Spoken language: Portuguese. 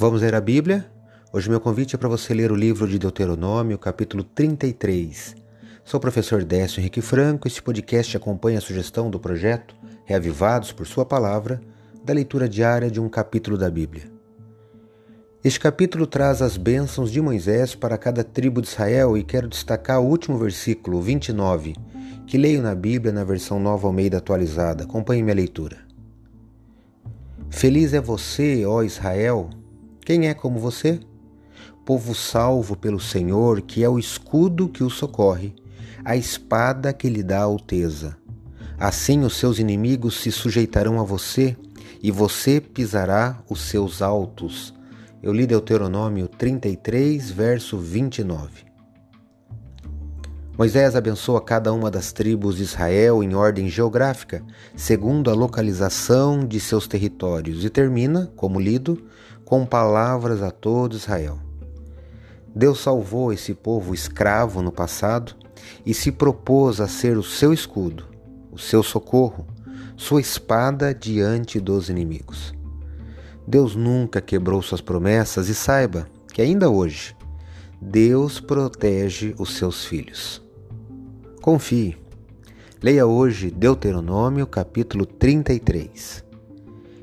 Vamos ler a Bíblia? Hoje meu convite é para você ler o livro de Deuteronômio, capítulo 33. Sou o professor Décio Henrique Franco. Este podcast acompanha a sugestão do projeto Reavivados por Sua Palavra, da leitura diária de um capítulo da Bíblia. Este capítulo traz as bênçãos de Moisés para cada tribo de Israel e quero destacar o último versículo, 29, que leio na Bíblia na versão Nova Almeida atualizada. Acompanhe minha leitura. Feliz é você, ó Israel, quem é como você? Povo salvo pelo Senhor, que é o escudo que o socorre, a espada que lhe dá alteza. Assim os seus inimigos se sujeitarão a você, e você pisará os seus altos. Eu li Deuteronômio 33, verso 29. Moisés abençoa cada uma das tribos de Israel em ordem geográfica, segundo a localização de seus territórios, e termina, como lido, com palavras a todo Israel. Deus salvou esse povo escravo no passado e se propôs a ser o seu escudo, o seu socorro, sua espada diante dos inimigos. Deus nunca quebrou suas promessas e saiba que ainda hoje Deus protege os seus filhos. Confie. Leia hoje Deuteronômio capítulo 33.